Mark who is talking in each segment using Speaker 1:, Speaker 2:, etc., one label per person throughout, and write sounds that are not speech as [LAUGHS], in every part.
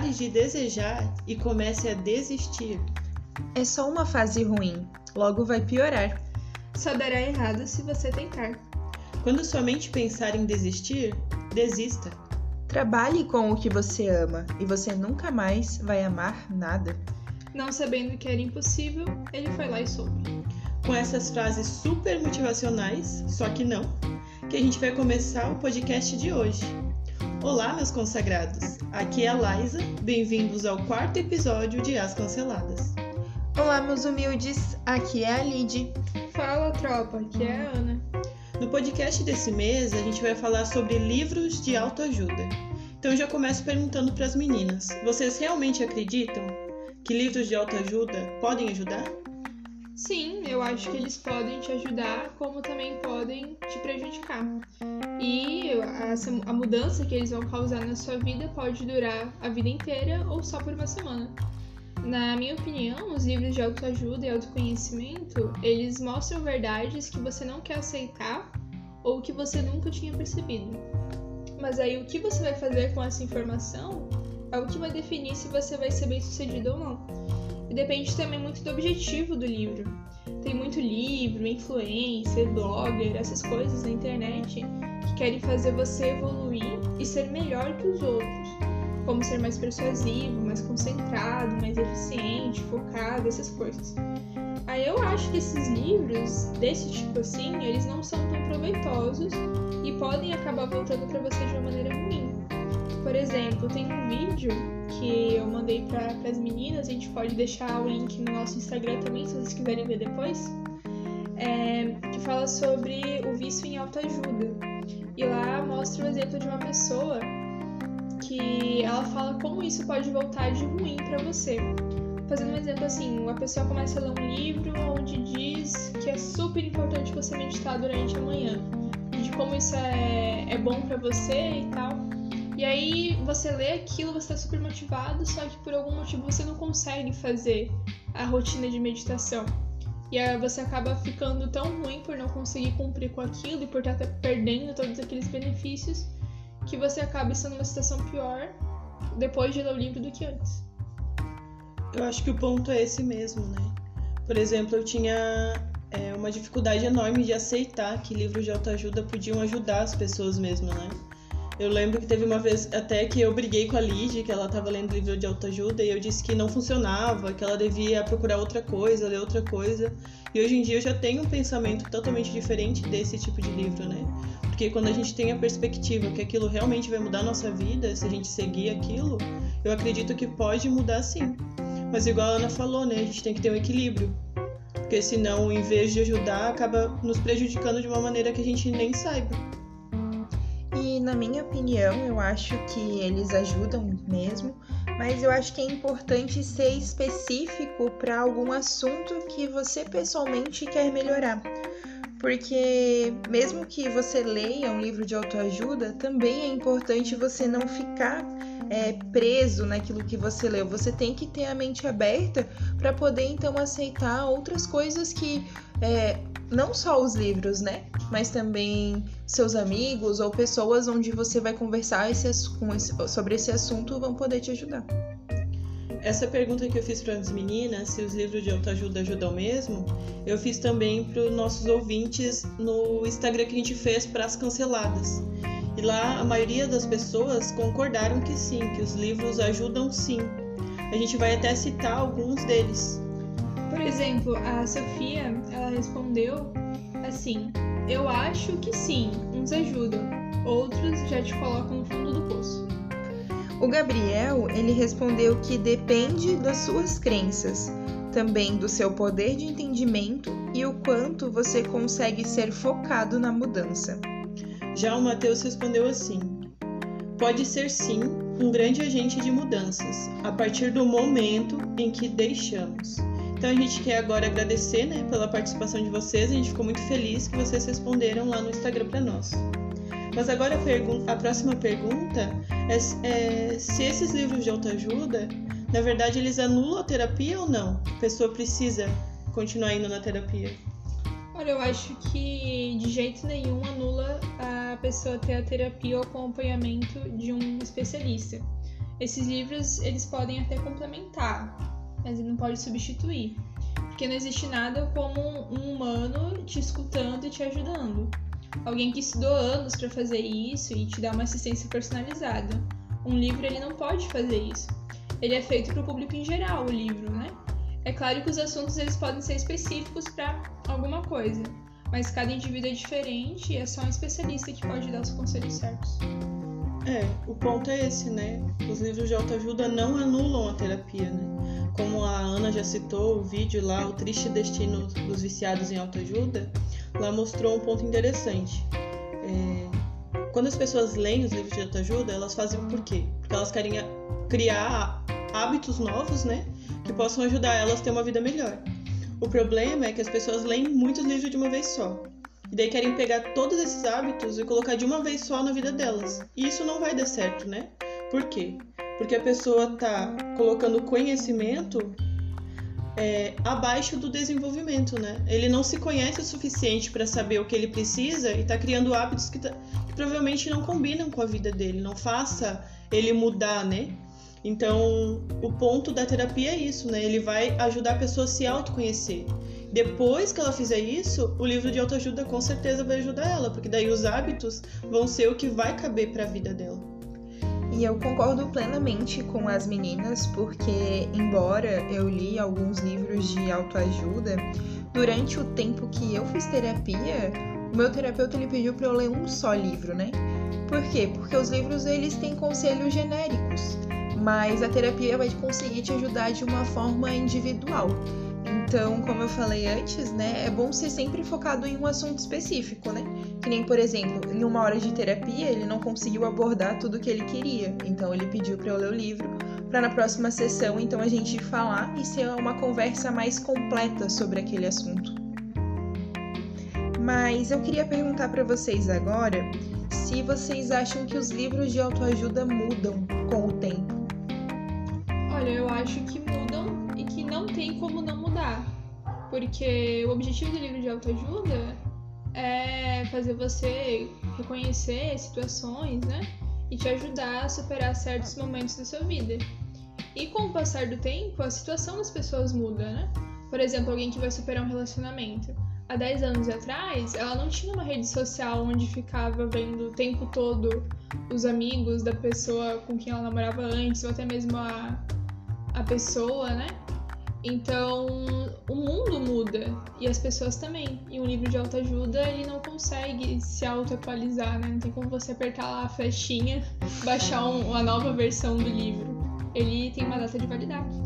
Speaker 1: pare de desejar e comece a desistir.
Speaker 2: É só uma fase ruim, logo vai piorar.
Speaker 3: Só dará errado se você tentar.
Speaker 1: Quando sua mente pensar em desistir, desista.
Speaker 2: Trabalhe com o que você ama e você nunca mais vai amar nada.
Speaker 3: Não sabendo que era impossível, ele foi lá e soube.
Speaker 1: Com essas frases super motivacionais, só que não, que a gente vai começar o podcast de hoje. Olá, meus consagrados! Aqui é a Liza, bem-vindos ao quarto episódio de As Canceladas.
Speaker 2: Olá, meus humildes, aqui é a Lid.
Speaker 3: Fala, tropa, aqui é a Ana.
Speaker 1: No podcast desse mês, a gente vai falar sobre livros de autoajuda. Então, eu já começo perguntando para as meninas: vocês realmente acreditam que livros de autoajuda podem ajudar?
Speaker 3: Sim, eu acho que eles podem te ajudar, como também podem te prejudicar. E a, a mudança que eles vão causar na sua vida pode durar a vida inteira ou só por uma semana. Na minha opinião, os livros de autoajuda e autoconhecimento, eles mostram verdades que você não quer aceitar ou que você nunca tinha percebido. Mas aí o que você vai fazer com essa informação é o que vai definir se você vai ser bem sucedido ou não. E depende também muito do objetivo do livro. Tem muito livro, influencer, blogger, essas coisas na internet que querem fazer você evoluir e ser melhor que os outros. Como ser mais persuasivo, mais concentrado, mais eficiente, focado, essas coisas. Aí eu acho que esses livros, desse tipo assim, eles não são tão proveitosos e podem acabar voltando para você de uma maneira ruim. Por exemplo, tem um vídeo que eu mandei para as meninas, a gente pode deixar o link no nosso Instagram também, se vocês quiserem ver depois, é, que fala sobre o vício em autoajuda. E lá mostra o exemplo de uma pessoa que ela fala como isso pode voltar de ruim para você. Fazendo um exemplo assim, uma pessoa começa a ler um livro onde diz que é super importante você meditar durante a manhã, de como isso é, é bom para você e tal. E aí você lê aquilo, você tá super motivado, só que por algum motivo você não consegue fazer a rotina de meditação. E aí você acaba ficando tão ruim por não conseguir cumprir com aquilo e por estar tá perdendo todos aqueles benefícios que você acaba estando numa situação pior depois de ler o livro do que antes.
Speaker 1: Eu acho que o ponto é esse mesmo, né? Por exemplo, eu tinha é, uma dificuldade enorme de aceitar que livros de autoajuda podiam ajudar as pessoas mesmo, né? Eu lembro que teve uma vez até que eu briguei com a Lid, que ela estava lendo livro de autoajuda, e eu disse que não funcionava, que ela devia procurar outra coisa, ler outra coisa. E hoje em dia eu já tenho um pensamento totalmente diferente desse tipo de livro, né? Porque quando a gente tem a perspectiva que aquilo realmente vai mudar a nossa vida, se a gente seguir aquilo, eu acredito que pode mudar sim. Mas igual a Ana falou, né? A gente tem que ter um equilíbrio. Porque senão, em vez de ajudar, acaba nos prejudicando de uma maneira que a gente nem saiba.
Speaker 2: Na minha opinião, eu acho que eles ajudam mesmo, mas eu acho que é importante ser específico para algum assunto que você pessoalmente quer melhorar. Porque mesmo que você leia um livro de autoajuda, também é importante você não ficar é, preso naquilo que você leu. Você tem que ter a mente aberta para poder então aceitar outras coisas que é, não só os livros, né? Mas também seus amigos ou pessoas onde você vai conversar esse, sobre esse assunto vão poder te ajudar.
Speaker 1: Essa pergunta que eu fiz para as meninas, se os livros de autoajuda ajudam mesmo, eu fiz também para os nossos ouvintes no Instagram que a gente fez para as canceladas. E lá a maioria das pessoas concordaram que sim, que os livros ajudam sim. A gente vai até citar alguns deles.
Speaker 3: Por exemplo, a Sofia, ela respondeu assim: Eu acho que sim, uns ajudam, outros já te colocam no fundo do poço.
Speaker 2: O Gabriel, ele respondeu que depende das suas crenças, também do seu poder de entendimento e o quanto você consegue ser focado na mudança.
Speaker 1: Já o Mateus respondeu assim: Pode ser sim um grande agente de mudanças, a partir do momento em que deixamos. Então a gente quer agora agradecer né, pela participação de vocês. A gente ficou muito feliz que vocês responderam lá no Instagram para nós. Mas agora a, a próxima pergunta é, é, se esses livros de autoajuda, na verdade, eles anulam a terapia ou não? A pessoa precisa continuar indo na terapia?
Speaker 3: Olha, eu acho que de jeito nenhum anula a pessoa ter a terapia ou acompanhamento de um especialista. Esses livros, eles podem até complementar, mas ele não pode substituir. Porque não existe nada como um humano te escutando e te ajudando. Alguém que estudou anos para fazer isso e te dar uma assistência personalizada. Um livro ele não pode fazer isso. Ele é feito para o público em geral, o livro, né? É claro que os assuntos eles podem ser específicos para alguma coisa, mas cada indivíduo é diferente e é só um especialista que pode dar os conselhos certos.
Speaker 1: É, o ponto é esse, né? Os livros de autoajuda não anulam a terapia, né? Como a Ana já citou, o vídeo lá, O Triste Destino dos Viciados em Autoajuda, lá mostrou um ponto interessante. É, quando as pessoas leem os livros de autoajuda, elas fazem por quê? Porque elas querem criar hábitos novos, né? Que possam ajudar elas a ter uma vida melhor. O problema é que as pessoas leem muitos livros de uma vez só. E daí querem pegar todos esses hábitos e colocar de uma vez só na vida delas. E isso não vai dar certo, né? Por quê? Porque a pessoa tá colocando conhecimento é, abaixo do desenvolvimento, né? Ele não se conhece o suficiente para saber o que ele precisa e tá criando hábitos que, tá, que provavelmente não combinam com a vida dele, não faça ele mudar, né? Então, o ponto da terapia é isso, né? Ele vai ajudar a pessoa a se autoconhecer. Depois que ela fizer isso, o livro de autoajuda com certeza vai ajudar ela, porque daí os hábitos vão ser o que vai caber para a vida dela.
Speaker 2: E eu concordo plenamente com as meninas, porque embora eu li alguns livros de autoajuda, durante o tempo que eu fiz terapia, o meu terapeuta ele pediu para eu ler um só livro, né? Por quê? Porque os livros eles têm conselhos genéricos, mas a terapia vai conseguir te ajudar de uma forma individual. Então, como eu falei antes, né, é bom ser sempre focado em um assunto específico, né? Que nem, por exemplo, em uma hora de terapia, ele não conseguiu abordar tudo o que ele queria. Então, ele pediu para eu ler o livro, para na próxima sessão, então a gente falar e ser uma conversa mais completa sobre aquele assunto. Mas eu queria perguntar para vocês agora se vocês acham que os livros de autoajuda mudam com o tempo.
Speaker 3: Olha, eu acho que mudam Porque o objetivo do livro de autoajuda é fazer você reconhecer situações, né? E te ajudar a superar certos momentos da sua vida. E com o passar do tempo, a situação das pessoas muda, né? Por exemplo, alguém que vai superar um relacionamento há 10 anos atrás, ela não tinha uma rede social onde ficava vendo o tempo todo os amigos da pessoa com quem ela namorava antes, ou até mesmo a, a pessoa, né? Então, o mundo muda e as pessoas também. E um livro de autoajuda, ele não consegue se auto-atualizar, né? Não tem como você apertar lá a flechinha, [LAUGHS] baixar um, uma nova versão do livro. Ele tem uma data de validade.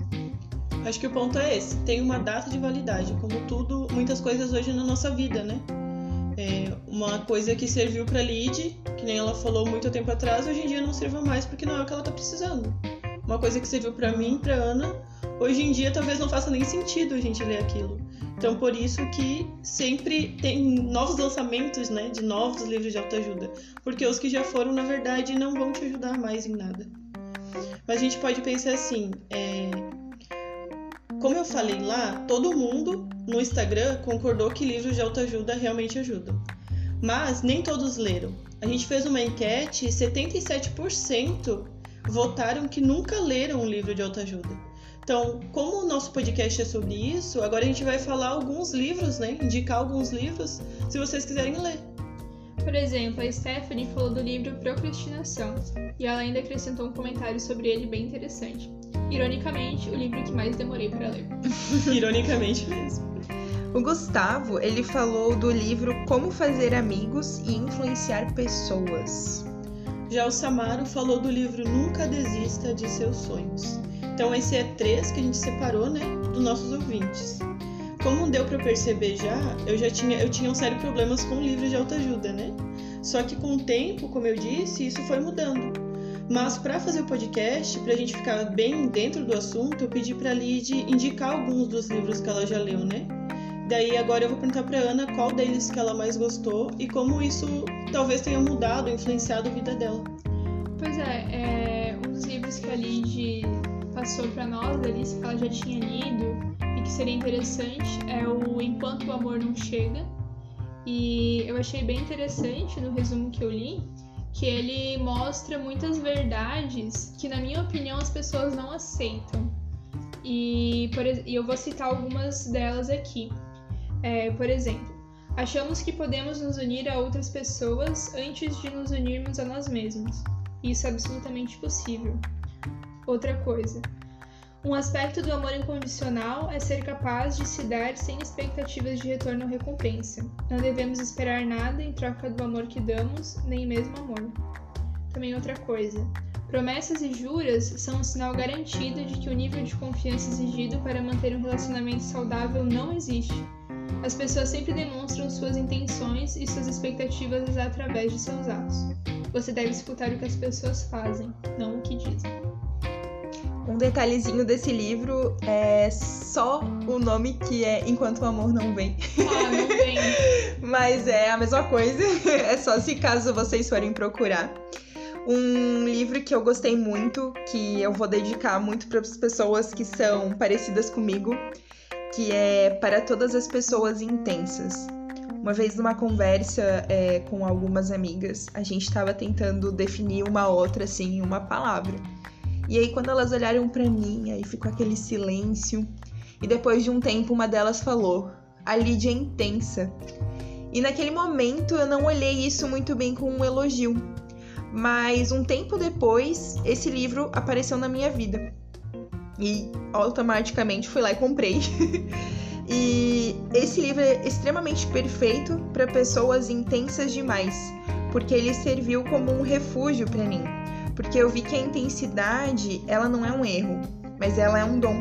Speaker 1: Acho que o ponto é esse, tem uma data de validade, como tudo, muitas coisas hoje na nossa vida, né? É uma coisa que serviu para Lid, que nem ela falou muito tempo atrás, hoje em dia não serve mais porque não é o que ela tá precisando. Uma coisa que serviu para mim, para Ana, hoje em dia talvez não faça nem sentido a gente ler aquilo. Então por isso que sempre tem novos lançamentos, né, de novos livros de autoajuda, porque os que já foram na verdade não vão te ajudar mais em nada. Mas a gente pode pensar assim, é, como eu falei lá, todo mundo no Instagram concordou que livros de autoajuda realmente ajudam. Mas nem todos leram. A gente fez uma enquete e 77% votaram que nunca leram um livro de autoajuda. Então, como o nosso podcast é sobre isso, agora a gente vai falar alguns livros, né? Indicar alguns livros, se vocês quiserem ler.
Speaker 3: Por exemplo, a Stephanie falou do livro Procrastinação e ela ainda acrescentou um comentário sobre ele bem interessante. Ironicamente, o livro que mais demorei para ler. [LAUGHS] [LAUGHS]
Speaker 1: Ironicamente mesmo.
Speaker 2: O Gustavo, ele falou do livro Como Fazer Amigos e Influenciar Pessoas.
Speaker 1: Já o falou do livro Nunca Desista de Seus Sonhos. Então esse é três que a gente separou, né, dos nossos ouvintes. Como deu para perceber já, eu já tinha eu tinha um sério problemas com livros de autoajuda, né? Só que com o tempo, como eu disse, isso foi mudando. Mas para fazer o podcast, para a gente ficar bem dentro do assunto, eu pedi para a Lid indicar alguns dos livros que ela já leu, né? Daí agora eu vou perguntar para Ana qual deles que ela mais gostou e como isso talvez tenha mudado, influenciado a vida dela.
Speaker 3: Pois é, é um dos livros que a Lid passou para nós, Alice, que ela já tinha lido e que seria interessante é o Enquanto o Amor Não Chega. E eu achei bem interessante no resumo que eu li que ele mostra muitas verdades que, na minha opinião, as pessoas não aceitam. E, por, e eu vou citar algumas delas aqui. É, por exemplo, achamos que podemos nos unir a outras pessoas antes de nos unirmos a nós mesmos. Isso é absolutamente possível. Outra coisa, um aspecto do amor incondicional é ser capaz de se dar sem expectativas de retorno ou recompensa. Não devemos esperar nada em troca do amor que damos, nem mesmo amor. Também outra coisa. Promessas e juras são um sinal garantido de que o nível de confiança exigido para manter um relacionamento saudável não existe. As pessoas sempre demonstram suas intenções e suas expectativas através de seus atos. Você deve escutar o que as pessoas fazem, não o que dizem.
Speaker 2: Um detalhezinho desse livro é só o nome que é Enquanto o Amor Não Vem.
Speaker 3: Ah, não vem. [LAUGHS]
Speaker 2: Mas é a mesma coisa, [LAUGHS] é só se caso vocês forem procurar. Um livro que eu gostei muito, que eu vou dedicar muito para as pessoas que são parecidas comigo, que é Para Todas as Pessoas Intensas. Uma vez numa conversa é, com algumas amigas, a gente estava tentando definir uma outra assim, uma palavra. E aí quando elas olharam para mim, aí ficou aquele silêncio. E depois de um tempo uma delas falou: "A Lídia é intensa". E naquele momento eu não olhei isso muito bem com um elogio. Mas um tempo depois, esse livro apareceu na minha vida. E automaticamente fui lá e comprei. [LAUGHS] e esse livro é extremamente perfeito para pessoas intensas demais, porque ele serviu como um refúgio para mim porque eu vi que a intensidade, ela não é um erro, mas ela é um dom.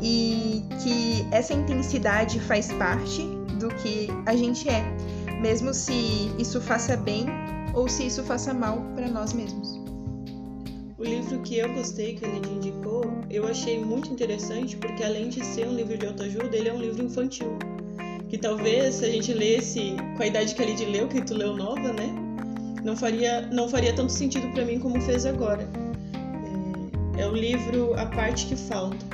Speaker 2: E que essa intensidade faz parte do que a gente é, mesmo se isso faça bem ou se isso faça mal para nós mesmos.
Speaker 1: O livro que eu gostei, que ele indicou, eu achei muito interessante porque além de ser um livro de autoajuda, ele é um livro infantil. Que talvez se a gente lesse com a idade que a Lid leu, que tu leu nova, né? não faria, não faria tanto sentido para mim como fez agora. É, é o livro A Parte que Falta.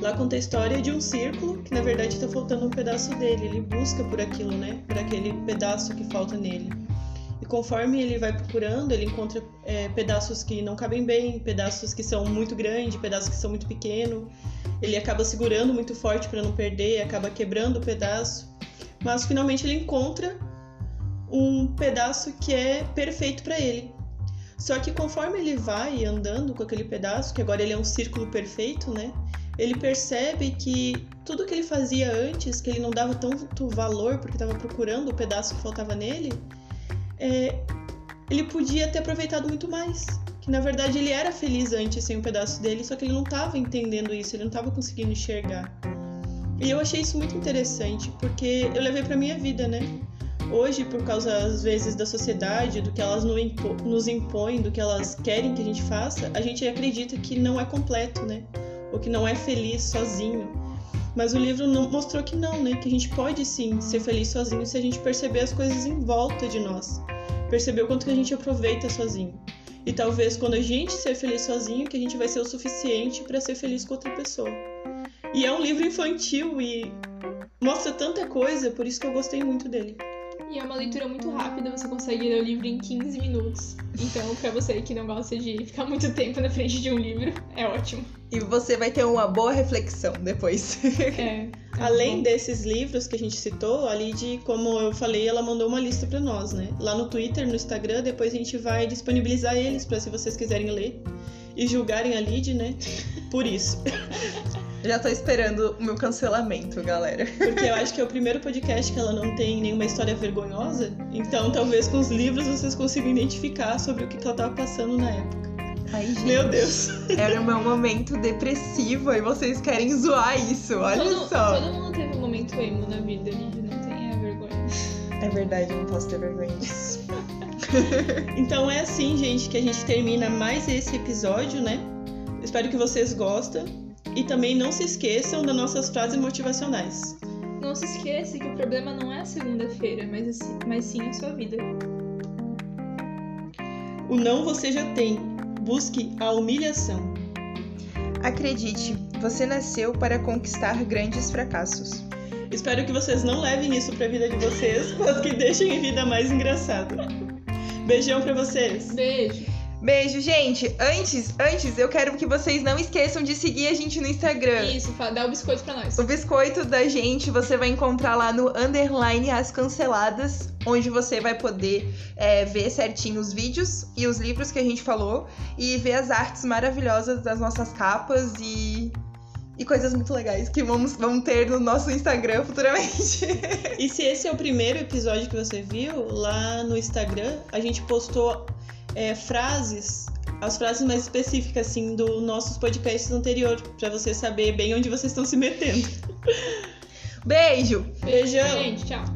Speaker 1: Lá conta a história de um círculo que na verdade está faltando um pedaço dele. Ele busca por aquilo, né? Por aquele pedaço que falta nele. Conforme ele vai procurando, ele encontra é, pedaços que não cabem bem, pedaços que são muito grandes, pedaços que são muito pequenos. Ele acaba segurando muito forte para não perder, acaba quebrando o pedaço. Mas finalmente ele encontra um pedaço que é perfeito para ele. Só que conforme ele vai andando com aquele pedaço, que agora ele é um círculo perfeito, né? Ele percebe que tudo que ele fazia antes, que ele não dava tanto valor porque estava procurando o pedaço que faltava nele, é, ele podia ter aproveitado muito mais. Que na verdade ele era feliz antes sem um pedaço dele, só que ele não estava entendendo isso, ele não estava conseguindo enxergar. E eu achei isso muito interessante, porque eu levei para minha vida, né? Hoje, por causa às vezes da sociedade, do que elas nos impõem, do que elas querem que a gente faça, a gente acredita que não é completo, né? Ou que não é feliz sozinho. Mas o livro mostrou que não, né? Que a gente pode sim ser feliz sozinho se a gente perceber as coisas em volta de nós. Perceber o quanto que a gente aproveita sozinho. E talvez quando a gente ser feliz sozinho, que a gente vai ser o suficiente para ser feliz com outra pessoa. E é um livro infantil e mostra tanta coisa, por isso que eu gostei muito dele.
Speaker 3: E é uma leitura muito rápida, você consegue ler o livro em 15 minutos. Então, para você que não gosta de ficar muito tempo na frente de um livro, é ótimo.
Speaker 2: E você vai ter uma boa reflexão depois.
Speaker 3: É.
Speaker 1: é [LAUGHS] Além desses livros que a gente citou, a Lid, como eu falei, ela mandou uma lista para nós, né? Lá no Twitter, no Instagram, depois a gente vai disponibilizar eles para se vocês quiserem ler e julgarem a Lid, né? Por isso. [LAUGHS]
Speaker 2: Já tô esperando o meu cancelamento, galera. [LAUGHS]
Speaker 1: Porque eu acho que é o primeiro podcast que ela não tem nenhuma história vergonhosa. Então, talvez com os livros vocês consigam identificar sobre o que ela tava passando na época.
Speaker 2: Ai, gente.
Speaker 1: Meu Deus.
Speaker 2: Era o meu momento depressivo e vocês querem zoar isso. Olha
Speaker 3: todo,
Speaker 2: só.
Speaker 3: Todo mundo teve um momento emo na vida, gente. Não tenha vergonha.
Speaker 2: É verdade, eu não posso ter vergonha disso. [LAUGHS]
Speaker 1: então é assim, gente, que a gente termina mais esse episódio, né? Espero que vocês gostem. E também não se esqueçam das nossas frases motivacionais.
Speaker 3: Não se esqueça que o problema não é a segunda-feira, mas, mas sim a sua vida.
Speaker 1: O não você já tem. Busque a humilhação.
Speaker 2: Acredite, você nasceu para conquistar grandes fracassos.
Speaker 1: Espero que vocês não levem isso para a vida de vocês, mas que deixem a vida mais engraçada. Beijão pra vocês.
Speaker 3: Beijo.
Speaker 2: Beijo, gente. Antes, antes, eu quero que vocês não esqueçam de seguir a gente no Instagram.
Speaker 3: Isso, dá o biscoito pra nós.
Speaker 2: O biscoito da gente você vai encontrar lá no underline as canceladas, onde você vai poder é, ver certinho os vídeos e os livros que a gente falou e ver as artes maravilhosas das nossas capas e, e coisas muito legais que vamos, vamos ter no nosso Instagram futuramente. [LAUGHS]
Speaker 1: E se esse é o primeiro episódio que você viu, lá no Instagram a gente postou é, frases, as frases mais específicas assim dos nossos podcasts anteriores, pra você saber bem onde vocês estão se metendo.
Speaker 2: Beijo!
Speaker 1: Beijão!
Speaker 3: Gente, tchau.